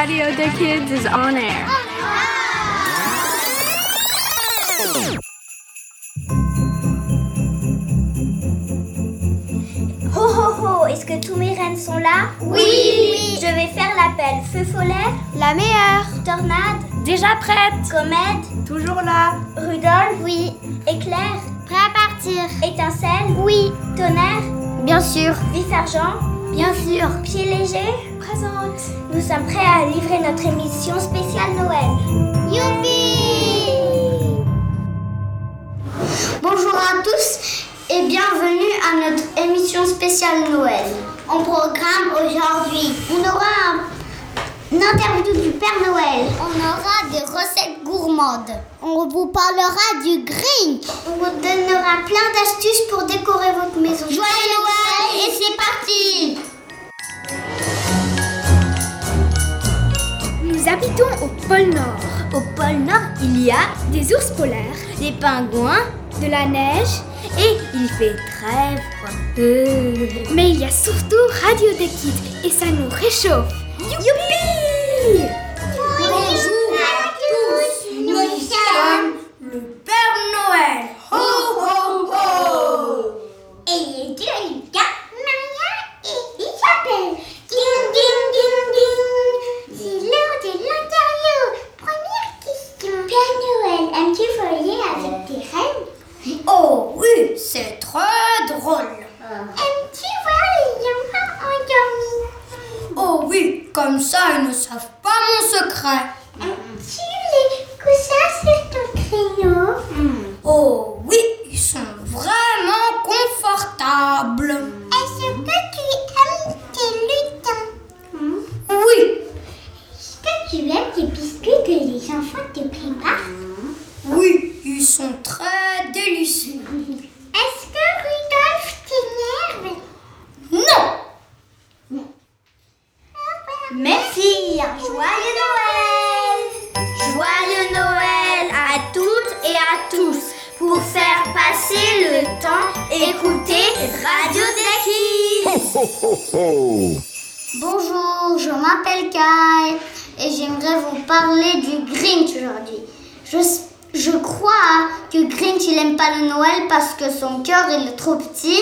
Radio des Kids is on air. Ho ho ho, est-ce que tous mes reines sont là? Oui, Je vais faire l'appel. Feu follet La meilleure. Tornade? Déjà prête. Comète Toujours là. Rudolph? Oui. Éclair? Prêt à partir. Étincelle? Oui. Tonnerre? Bien sûr. Vif argent Bien sûr. Pied léger Présente. Nous sommes prêts à livrer notre émission spéciale Noël. Youpi Bonjour à tous et bienvenue à notre émission spéciale Noël. En programme aujourd'hui, on aura un- une interview du Père Noël. On aura des recettes gourmandes. On vous parlera du Grinch. On vous donnera plein d'astuces pour décorer votre maison. Joyeux Noël et c'est parti Nous habitons au pôle Nord. Au pôle Nord, il y a des ours polaires, des pingouins, de la neige et il fait très froid. Euh, Mais il y a surtout Radio des Kids et ça nous réchauffe. Youpi Bonjour à tous, nous sommes le Père Noël. Ho ho ho Et les deux gars, Maria et Isabelle. Ding ding ding ding. C'est l'heure de l'interview. Première question. Père Noël, aimes-tu voler avec tes reines Oh oui, c'est très drôle. Aimes-tu voir les enfants endormis Oh oui, comme ça ils ne savent pas mon secret. Aimes-tu les coussins sur ton créneau Oh oui, ils sont vraiment confortables. Est-ce que tu aimes tes lutins Oui. Est-ce que tu aimes les biscuits que les enfants te préparent Oui, ils sont très délicieux. Est-ce que Rudolf t'énerve Non. Merci. Joyeux Noël Joyeux Noël à toutes et à tous. Pour faire passer le temps, écoutez Radio des Kids. Bonjour, je m'appelle Kai et j'aimerais vous parler du Grinch aujourd'hui. Je, je crois que Grinch il aime pas le Noël parce que son cœur il est trop petit.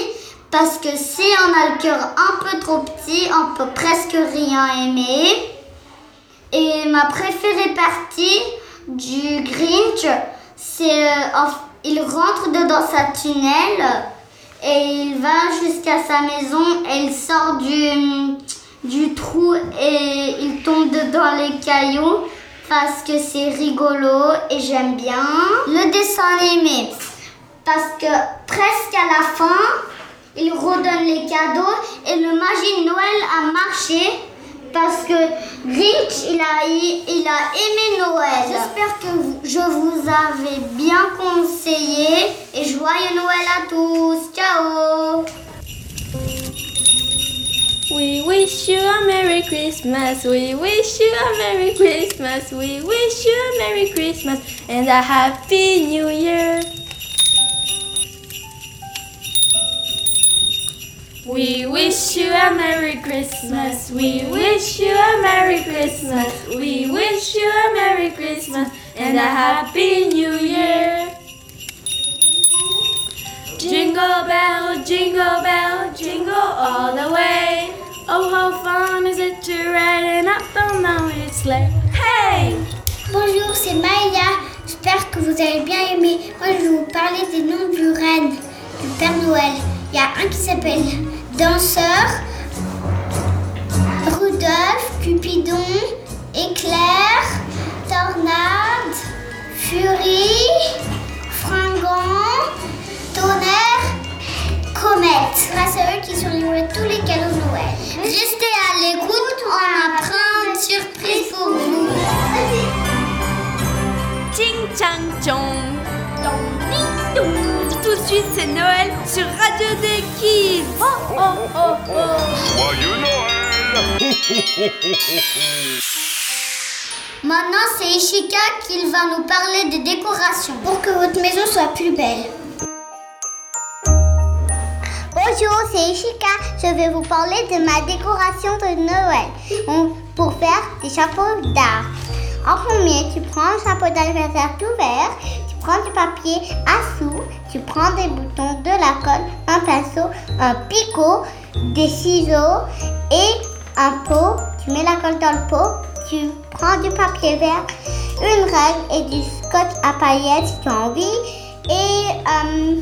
Parce que si on a le cœur un peu trop petit, on peut presque rien aimer. Et ma préférée partie du Grinch, c'est euh, il rentre dedans sa tunnel et il va jusqu'à sa maison. Et il sort du, du trou et il tombe dedans les cailloux parce que c'est rigolo et j'aime bien le dessin animé. Parce que presque à la fin il redonne les cadeaux et le magie Noël a marché parce que Grinch il a, il a aimé Noël. J'espère que je vous avais bien conseillé et joyeux Noël à tous. Ciao We wish you a Merry Christmas. We wish you a Merry Christmas. We wish you a Merry Christmas and a Happy New Year. We wish you a Merry Christmas. We wish you a Merry We wish you a Merry Christmas and a Happy New Year. Jingle bell, jingle bell, jingle all the way. Oh, how fun is it to ride and down its sleigh? Hey! Bonjour, c'est Maïla. J'espère que vous avez bien aimé. Moi, je vais vous parler des noms du reine, du Père Noël. Il y a un qui s'appelle Danseur, Cupidon, Éclair, Tornade, Furie, Fringant, Tonnerre, Comète. Grâce à eux qui sont livrés tous les cadeaux de Noël. Restez à l'écoute, on a plein de surprises pour vous. Ching chang chong! Dong, ding, dong. Tout de suite, c'est Noël sur Radio des Kids! Oh oh oh oh! Joyeux Noël Maintenant, c'est Ishika qui va nous parler des décorations pour que votre maison soit plus belle. Bonjour, c'est Ishika. Je vais vous parler de ma décoration de Noël pour faire des chapeaux d'art. En premier, tu prends un chapeau d'anniversaire tout vert, tu prends du papier à sous, tu prends des boutons, de la colle, un pinceau, un picot, des ciseaux et un pot. Tu mets la colle dans le pot, tu prends du papier vert, une règle et du scotch à paillettes si tu as envie et euh,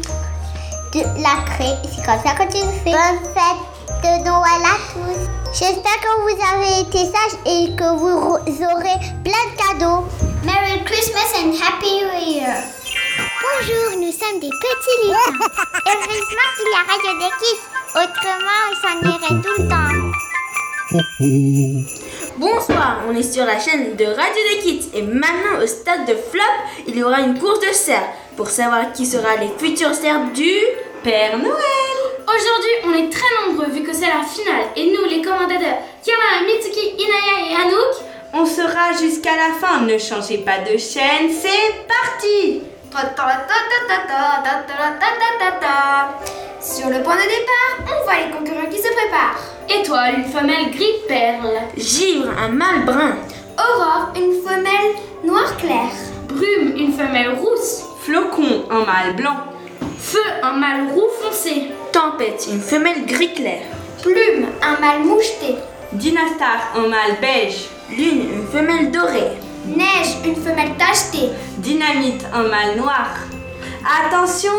de la craie. C'est comme ça que tu le fais. Bonne fête de Noël à tous. J'espère que vous avez été sages et que vous aurez plein de cadeaux. Merry Christmas and Happy New Year. Bonjour, nous sommes des petits lutins. Heureusement qu'il y a Radio des Kids. Autrement, on s'en irait tout le temps. Bonsoir, on est sur la chaîne de Radio des Kids et maintenant au stade de Flop, il y aura une course de cerfs pour savoir qui sera les futurs cerfs du Père Noël. Aujourd'hui, on est très nombreux vu que c'est la finale. Et nous, les commentateurs, Kiana, Mitsuki, Inaya et Anouk, On sera jusqu'à la fin, ne changez pas de chaîne, c'est parti Sur le point de départ, on voit les concurrents qui se préparent. Étoile, une femelle gris perle, Givre, un mâle brun. Aurore, une femelle noir clair. Brume, une femelle rousse, Flocon, un mâle blanc. Feu, un mâle roux foncé, Tempête, une femelle gris clair. Plume, un mâle moucheté. Dynastar, un mâle beige. Lune, une femelle dorée. Neige, une femelle tachetée. Dynamite, un mâle noir. Attention,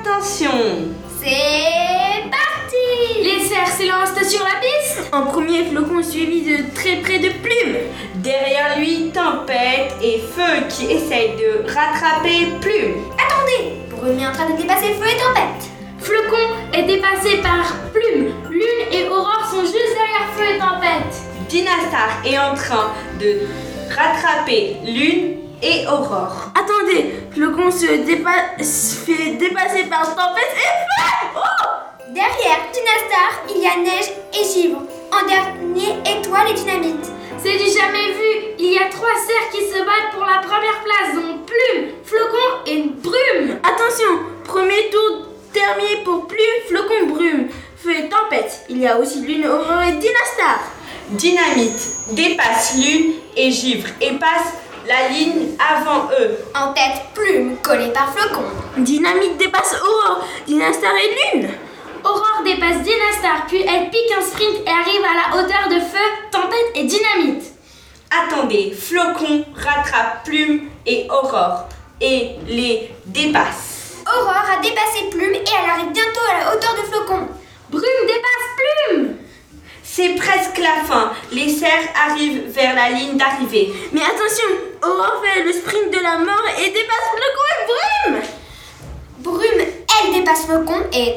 attention C'est parti Les cerfs s'élancent sur la piste. En premier, Flocon suivi de très près de Plume. Derrière lui, Tempête et Feu qui essayent de rattraper Plume. Attendez Brume est en train de dépasser Feu et Tempête. Flocon est dépassé par Plume. Lune et Aurore sont juste derrière Feu et Tempête. Dynastar est en train de rattraper Lune et Aurore. Attendez, Flocon se fait dépasser par Tempête et Feu Oh Derrière Dynastar, il y a Neige et Givre. En dernier, Étoile et Dynamite. C'est du jamais vu. Il y a trois cerfs qui se battent pour la première place, dont Plume, Flocon et Brume. Attention, premier tour terminé pour Plume, Flocon, Brume, Feu et Tempête. Il y a aussi Lune, Aurore et Dynastar. Dynamite dépasse Lune et Givre et passe la ligne avant eux. En tête, Plume, collée par Flocon. Dynamite dépasse Aurore, Dynastar et Lune. Aurore dépasse Dynastar, puis elle pique un sprint et arrive à la hauteur de Feu, Tempête et Dynamite. Attendez, Flocon rattrape Plume et Aurore et les dépasse. Aurore a dépassé Plume et elle arrive bientôt à la hauteur de Flocon. Brume dépasse Plume. C'est presque la fin. Les cerfs arrivent vers la ligne d'arrivée. Mais attention, Aurore fait le sprint de la mort et dépasse Flocon et Brume. Brume, elle dépasse Flocon et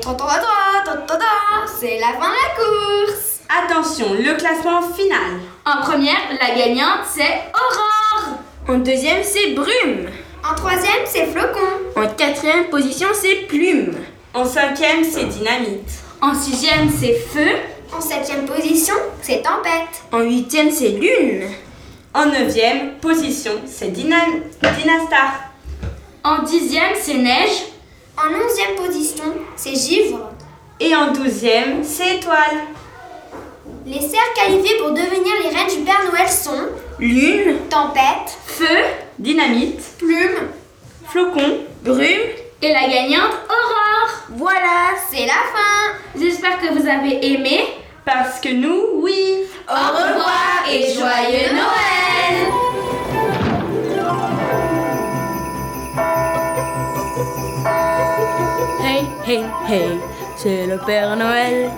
c'est la fin de la course. Attention, le classement final. En première, la gagnante, c'est Aurore. En deuxième, c'est Brume. En troisième, c'est Flocon. En quatrième position, c'est Plume. En cinquième, c'est Dynamite. En sixième, c'est Feu. En septième position, c'est Tempête. En huitième, c'est Lune. En neuvième position, c'est Dyna- Dynastar. En dixième, c'est Neige. En onzième position, c'est Givre. Et en douzième, c'est Étoile. Les cerfs qualifiés pour devenir les reines du Père Noël sont Lune, Tempête, Feu Dynamite, Plume, Flocon, Brume. et la gagnante, Aurore. Voilà, c'est la fin. J'espère que vous avez aimé. parce que nous, oui. Au revoir et joyeux Noël Hey, hey, hey, c'est le Père Noël.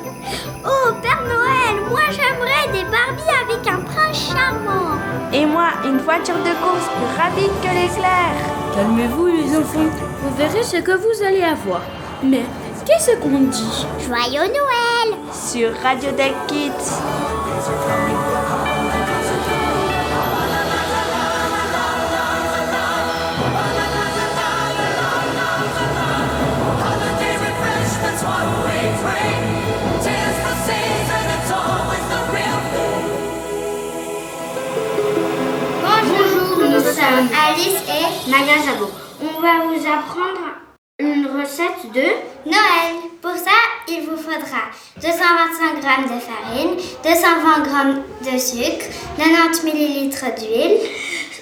Oh, Père Noël, moi j'aimerais des Barbies avec un prince charmant. Et moi, une voiture de course plus rapide que l'éclair. Calmez-vous, les enfants. Vous verrez ce que vous allez avoir. Mais qu'est-ce qu'on dit? Joyeux Noël sur Radio Deck Kids Alice et Nagazabo. On va vous apprendre une recette de Noël. Pour ça, il vous faudra 225 g de farine, 220 g de sucre, 90 ml d'huile,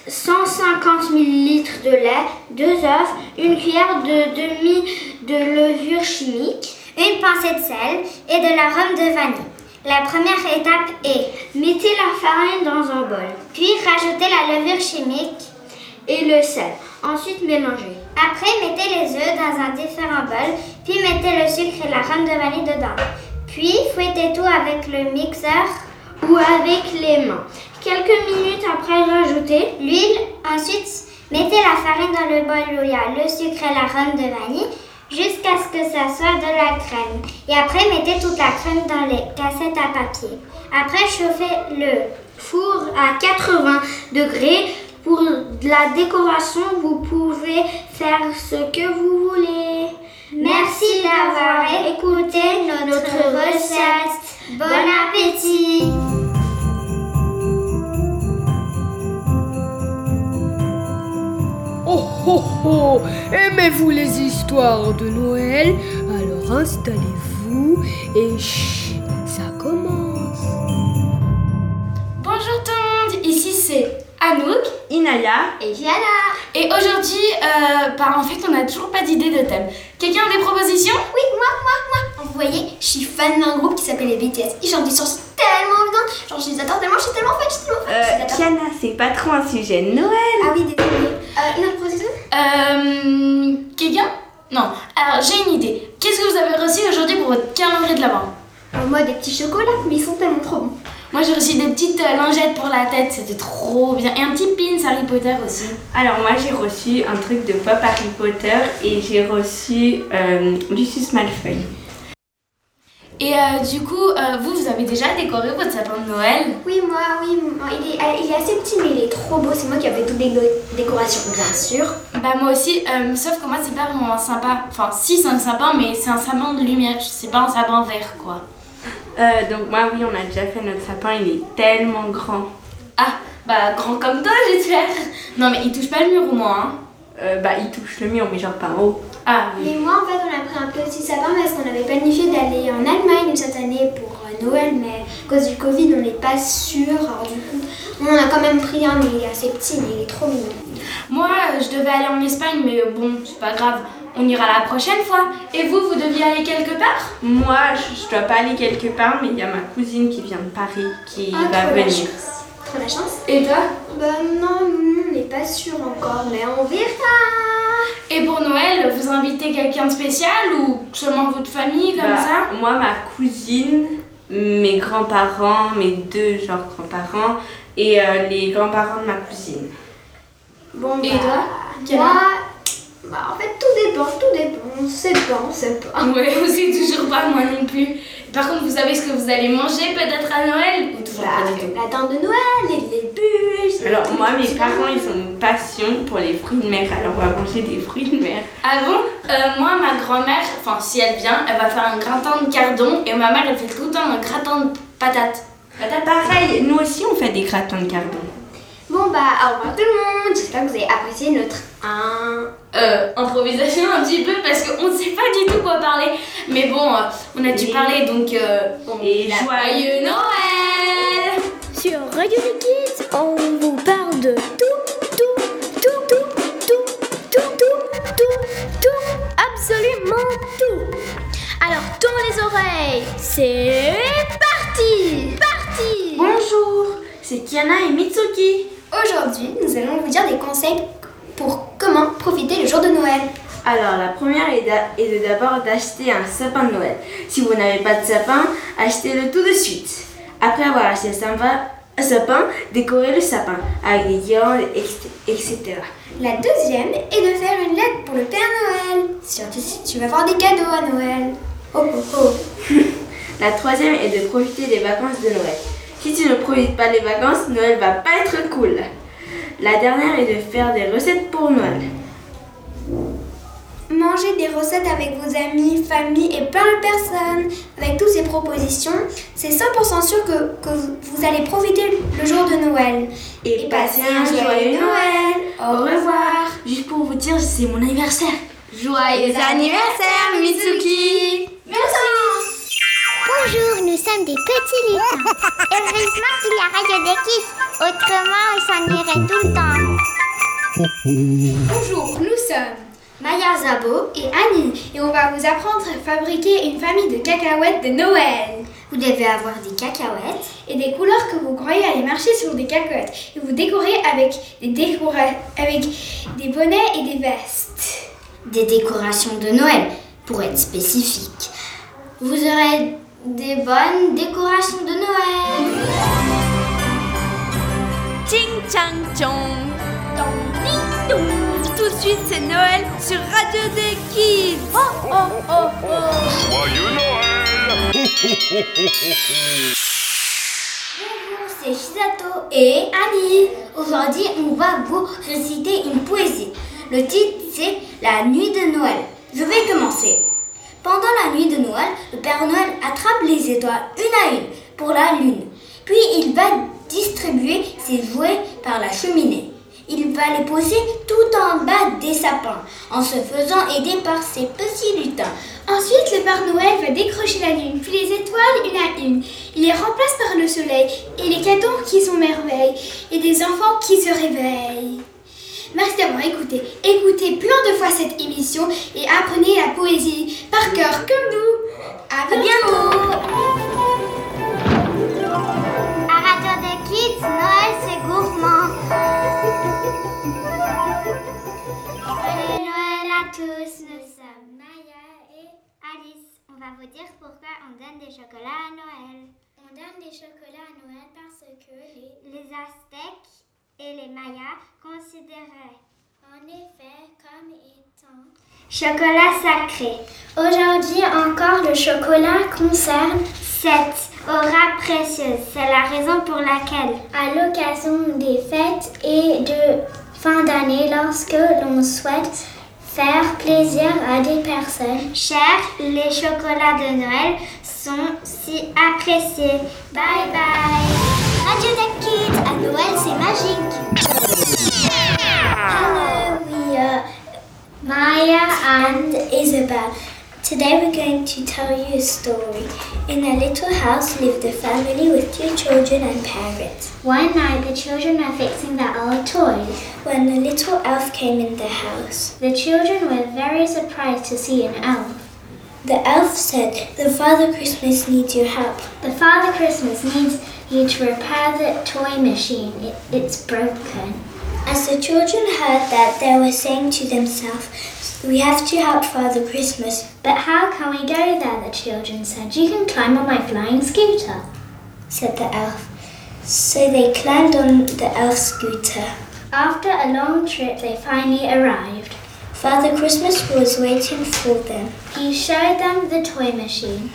150 ml de lait, 2 œufs, une cuillère de demi de levure chimique, une pincée de sel et de l'arôme de vanille. La première étape est mettez la farine dans un bol, puis rajoutez la levure chimique et le sel. Ensuite mélangez. Après, mettez les œufs dans un différent bol, puis mettez le sucre et l'arôme de vanille dedans. Puis fouettez tout avec le mixeur ou avec les mains. Quelques minutes après, rajoutez l'huile. Ensuite, mettez la farine dans le bol où il y a le sucre et l'arôme de vanille jusqu'à ce que ça soit de la crème. Et après, mettez toute la crème dans les cassettes à papier. Après, chauffez le four à 80 degrés. Pour la décoration, vous pouvez faire ce que vous voulez. Merci d'avoir écouté notre recette. Bon appétit Oh oh oh Aimez-vous les histoires de Noël? Alors installez-vous et chut, ça commence. Bonjour tout le monde, ici c'est Anouk Inaya Et Diana et aujourd'hui, euh, bah, en fait on n'a toujours pas d'idée de thème. Quelqu'un a des propositions? Oui, moi, moi, moi. Vous voyez, je suis fan d'un groupe qui s'appelle les BTS. Ils chantent des chansons tellement bien. Genre, je les adore tellement, je suis tellement fan, je suis tellement fan. Euh, c'est pas trop un sujet de Noël. Ah oui, désolé. Euh, une autre proposition? Euh, Quelqu'un? Non. Alors j'ai une idée. Qu'est-ce que vous avez reçu aujourd'hui pour votre calendrier de l'avant? Euh, Moi, des petits chocolats, mais ils sont tellement trop bons. Moi j'ai reçu des petites euh, lingettes pour la tête, c'était trop bien. Et un petit pin Harry Potter aussi. Alors moi j'ai reçu un truc de pop Harry Potter et j'ai reçu euh, Lucius Malfoy. Et euh, du coup, euh, vous, vous avez déjà décoré votre sapin de Noël? Oui, moi, oui. moi, il, est, euh, il est assez petit, mais il est trop beau. C'est moi qui ai fait toutes les décorations, bien sûr. Bah moi aussi, euh, sauf que moi c'est pas vraiment un sapin. Enfin si c'est un sapin, mais c'est un sapin de lumière, c'est pas un sapin vert quoi. Euh, donc moi oui on a déjà fait notre sapin, il est tellement grand. Ah, bah grand comme toi j'espère. Non mais il touche pas le mur au moins. Hein. Euh, bah il touche le mur mais genre pas en haut. Ah oui. Mais moi, en fait, on a pris un petit sapin parce qu'on avait planifié d'aller en Allemagne cette année pour euh, Noël, mais à cause du Covid, on n'est pas sûr. Alors, du coup, on a quand même pris un, mais il est assez petit, mais il est trop mignon. Moi je devais aller en Espagne, mais bon, c'est pas grave. On ira la prochaine fois. Et vous, vous deviez aller quelque part? Moi je, je dois pas aller quelque part mais il y a ma cousine qui vient de Paris qui Ah, va trop la venir. chance. Trop la chance. Et toi? Bah non, nous, on n'est pas sûr encore, mais on verra. Et pour Noël, vous invitez quelqu'un de spécial ou seulement votre famille comme Bah, ça? Moi ma cousine, mes grands-parents, mes deux genre grands-parents et euh, les grands-parents de ma cousine. Bon, Et bah, toi? Moi, bah, en fait, dépend, tout dépend. On sait pas, on sait pas. Ouais, on sait toujours pas, moi non plus. Par contre, vous savez ce que vous allez manger peut-être à Noël Ou toujours Bah, pas du tout la dinde de Noël, les, les bûches. Alors moi mes parents ils ont une passion pour les fruits de mer alors on va manger des fruits de mer. Ah bon? Euh, Moi, ma grand-mère, enfin si elle vient, elle va faire un gratin de cardon et ma mère, elle fait tout le temps un gratin de patates. Patates Pareil, nous aussi on fait des gratins de cardon. Bon, bah, au revoir tout le monde. J'espère que vous avez apprécié notre un. Euh, improvisation un petit peu parce qu'on ne sait pas du tout quoi parler. Mais bon, euh, on a dû Et- parler donc. Euh, Et la- joyeux Noël Sur Radio Kids, on vous parle de tout, tout, tout, tout, tout, tout, tout, tout, tout, absolument tout. Alors tourne les oreilles, c'est parti, parti. Bonjour, c'est Kiana et Mitsuki. Aujourd'hui, nous allons vous dire des conseils pour comment profiter le jour de Noël. Alors la première est de d'abord d'acheter un sapin de Noël. Si vous n'avez pas de sapin, achetez-le tout de suite. Après avoir acheté un sapin, décorez le sapin avec des guirlandes, etc. La deuxième est de faire une lettre pour le Père Noël. Surtout si tu vas avoir des cadeaux à Noël. Oh oh oh. La troisième est de profiter des vacances de Noël. Si tu ne profites pas des vacances, Noël va pas être cool. La dernière est de faire des recettes pour Noël. Mangez des recettes avec vos amis, famille et plein de personnes. Avec toutes ces propositions, c'est 100% sûr que, que vous, allez profiter le jour de Noël. Et, passez un joyeux Noël. Au revoir. Juste pour vous dire, c'est mon anniversaire. Joyeux anniversaire, Mitsuki. Sommes des petits lutins. Heureusement qu'il y a Radio des Kids. Autrement, on s'en irait tout le temps. Bonjour, nous sommes Maya Zabo et Annie et on va vous apprendre à fabriquer une famille de cacahuètes de Noël. Vous devez avoir des cacahuètes et des couleurs que vous croyez aller marcher sur des cacahuètes et vous décorer avec des, décora avec des bonnets et des vestes. Des décorations de Noël, pour être spécifique. Vous aurez des bonnes décorations de Noël. Ching chang chong. Tout de suite, c'est Noël sur Radio des Kids. Oh oh oh oh. Joyeux Noël Bonjour, c'est Shizato et Annie. Aujourd'hui, on va vous réciter une poésie. Le titre, c'est La nuit de Noël. Je vais commencer. Pendant la nuit de Noël, le Père Noël attrape les étoiles une à une pour la lune. Puis il va distribuer ses jouets par la cheminée. Il va les poser tout en bas des sapins, en se faisant aider par ses petits lutins. Ensuite, le Père Noël va décrocher la lune, puis les étoiles une à une. Il les remplace par le soleil et les cadeaux qui sont merveilles, et des enfants qui se réveillent. Merci d'avoir écouté. Écoutez plein de fois cette émission et apprenez la poésie par cœur comme nous. À bientôt. À Radio des Kids, Noël c'est gourmand. Joyeux Noël à tous, nous sommes Maya et Alice. On va vous dire pourquoi on donne des chocolats à Noël. On donne des chocolats à Noël parce que les, Les Aztèques et les Mayas considéraient en effet, comme étant chocolat sacré. Aujourd'hui encore, le chocolat concerne Cette aura précieuse, c'est la raison pour laquelle, à l'occasion des fêtes et de fin d'année lorsque l'on souhaite faire plaisir à des personnes. chers, les chocolats de Noël sont si appréciés. Bye bye. Radio Kids, à Noël c'est magique. Hello, we are Maya and Isabel. Today we're going to tell you a story. In a little house lived a family with two children and parents. One night the children were fixing their old toys. When a little elf came in the house, The children were very surprised to see an elf. the elf said, The Father Christmas needs your help. The Father Christmas needs you to repair the toy machine. It, it's broken. As the children heard that, they were saying to themselves, We have to help Father Christmas. But how can we go there? The children said. You can climb on my flying scooter. said the elf. So they climbed on the elf scooter. After a long trip, they finally arrived. Father Christmas was waiting for them. He showed them the toy machine.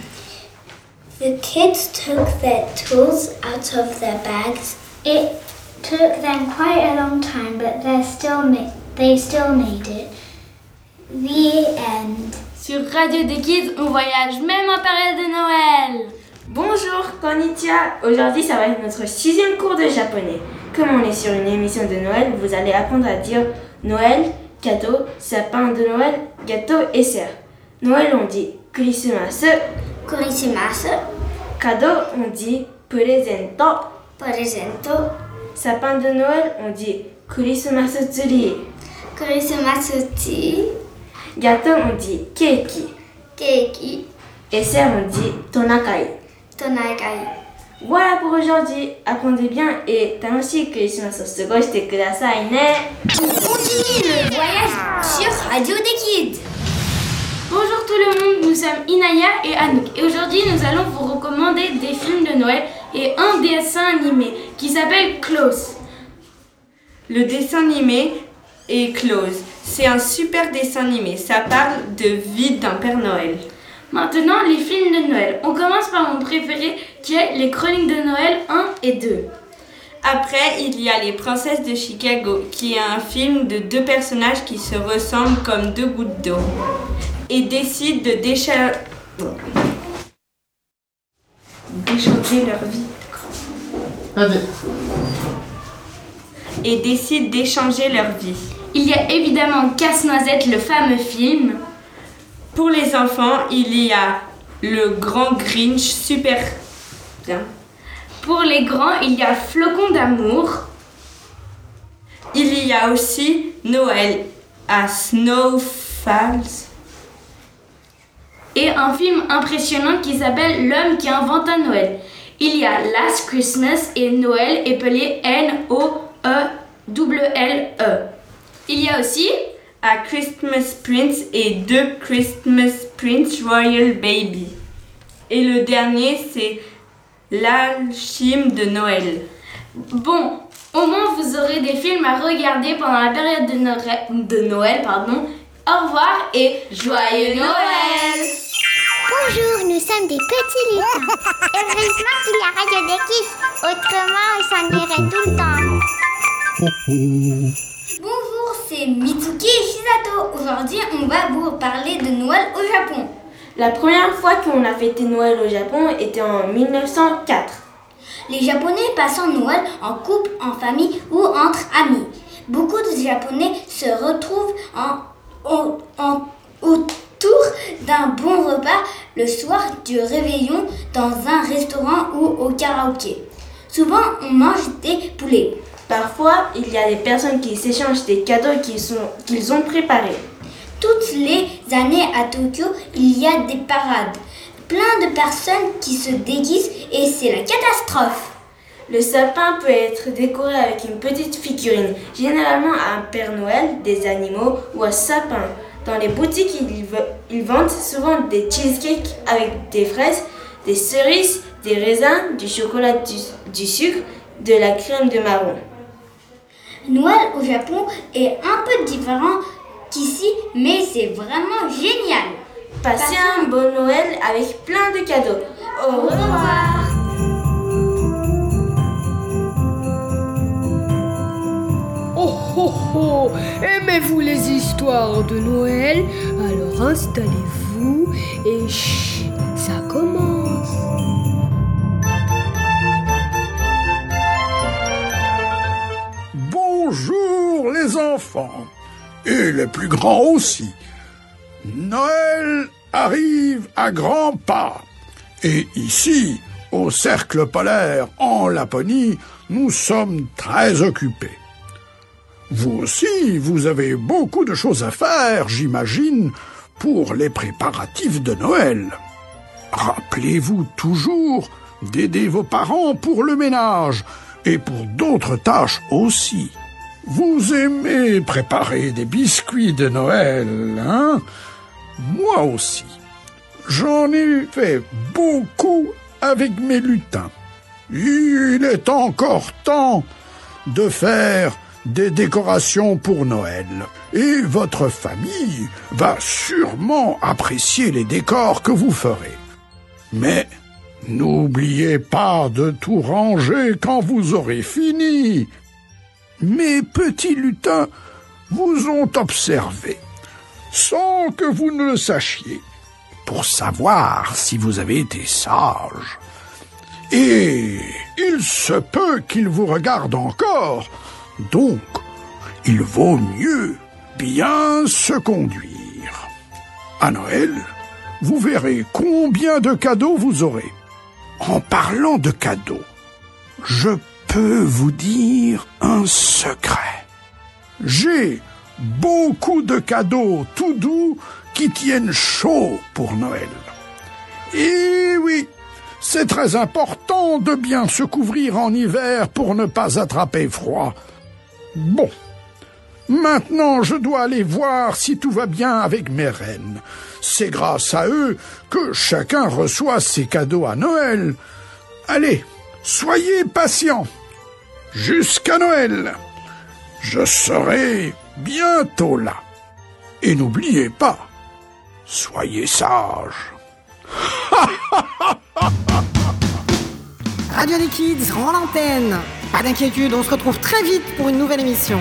The kids took their tools out of their bags. It took them quite a long time, but they still ma- they still made it. The end. Sur Radio des Kids, on voyage même en période de Noël. Bonjour, konnichiwa. Aujourd'hui, ça va être notre sixième cours de japonais. Comme on est sur une émission de Noël, vous allez apprendre à dire Noël, cadeau, sapin de Noël, gâteau et serre. Noël, on dit Christmas. Christmas, Cadeau, on dit presento. Presento. Sapin de Noël, on dit kurisumasutsuri. Kurisumasutsuri. Gâteau, on dit keiki. Keiki. Dessert, on dit tonakai. Tonakai. Voilà pour aujourd'hui. Apprenez bien et aussi que On continue le voyage sur Radio des Kids. Bonjour tout le monde, nous sommes Inaya et Anouk et aujourd'hui nous allons vous recommander des films de Noël et un dessin animé qui s'appelle Klaus. Le dessin animé est Close. C'est un super dessin animé. Ça parle de vie d'un Père Noël. Maintenant les films de Noël. On commence par mon préféré qui est Les Chroniques de Noël 1 et 2. Après, il y a Les Princesses de Chicago, qui est un film de deux personnages qui se ressemblent comme deux gouttes d'eau et décident de décha- d'échanger leur vie. Et décident d'échanger leur vie. Il y a évidemment Casse-Noisette, le fameux film. Pour les enfants, il y a le grand Grinch, super Bien. Pour les grands, il y a Flocon d'amour. Il y a aussi Noël à Snow Falls. Et un film impressionnant qui s'appelle L'homme qui inventa Noël. Il y a Last Christmas et Noël épelé N-O-E-W-L-E. Il y a aussi A Christmas Prince et deux Christmas Prince Royal Baby. Et le dernier, c'est L'alchime de Noël. Bon, au moins vous aurez des films à regarder pendant la période de, Noël- de Noël. Pardon. Au revoir et joyeux Noël Bonjour, nous sommes des petits lutins. Heureusement qu'il y a Radio des Kids, autrement on s'ennuierait tout le temps. Bonjour, c'est Mitsuki et Shizato. Aujourd'hui, on va vous parler de Noël au Japon. La première fois qu'on a fêté Noël au Japon était en 1904. Les Japonais passent Noël en couple, en famille ou entre amis. Beaucoup de Japonais se retrouvent en, en- en- d'un bon repas le soir du réveillon dans un restaurant ou au karaoké. Souvent, on mange des poulets. Parfois, il y a des personnes qui s'échangent des cadeaux qu'ils sont- qu'ils ont préparés. Toutes les années à Tokyo, il y a des parades. Plein de personnes qui se déguisent et c'est la catastrophe. Le sapin peut être décoré avec une petite figurine, généralement un Père Noël, des animaux ou un sapin. Dans les boutiques, ils, ve- ils vendent souvent des cheesecakes avec des fraises, des cerises, des raisins, du chocolat, du, du sucre, de la crème de marron. Noël au Japon est un peu différent qu'ici, mais c'est vraiment génial. Passez un bon Noël avec plein de cadeaux. Au revoir. Oh Aimez-vous les histoires de Noël? Alors installez-vous et chut, ça commence. Bonjour les enfants, et les plus grands aussi. Noël arrive à grands pas. Et ici, au cercle polaire en Laponie, nous sommes très occupés. Vous aussi, vous avez beaucoup de choses à faire, j'imagine, pour les préparatifs de Noël. Rappelez-vous toujours d'aider vos parents pour le ménage et pour d'autres tâches aussi. Vous aimez préparer des biscuits de Noël, hein? Moi aussi. J'en ai fait beaucoup avec mes lutins. Il est encore temps de faire des décorations pour Noël. Et votre famille va sûrement apprécier les décors que vous ferez. Mais n'oubliez pas de tout ranger quand vous aurez fini. Mes petits lutins vous ont observé, sans que vous ne le sachiez, pour savoir si vous avez été sage. Et il se peut qu'ils vous regardent encore, donc il vaut mieux bien se conduire. À Noël, vous verrez combien de cadeaux vous aurez. En parlant de cadeaux, je peux vous dire un secret. J'ai beaucoup de cadeaux tout doux qui tiennent chaud pour Noël. Et oui, c'est très important de bien se couvrir en hiver pour ne pas attraper froid. Bon, maintenant je dois aller voir si tout va bien avec mes reines. C'est grâce à eux que chacun reçoit ses cadeaux à Noël. Allez, soyez patients. Jusqu'à Noël. Je serai bientôt là. Et n'oubliez pas, soyez sages. Radio des Kids rend l'antenne. Pas d'inquiétude, on se retrouve très vite pour une nouvelle émission.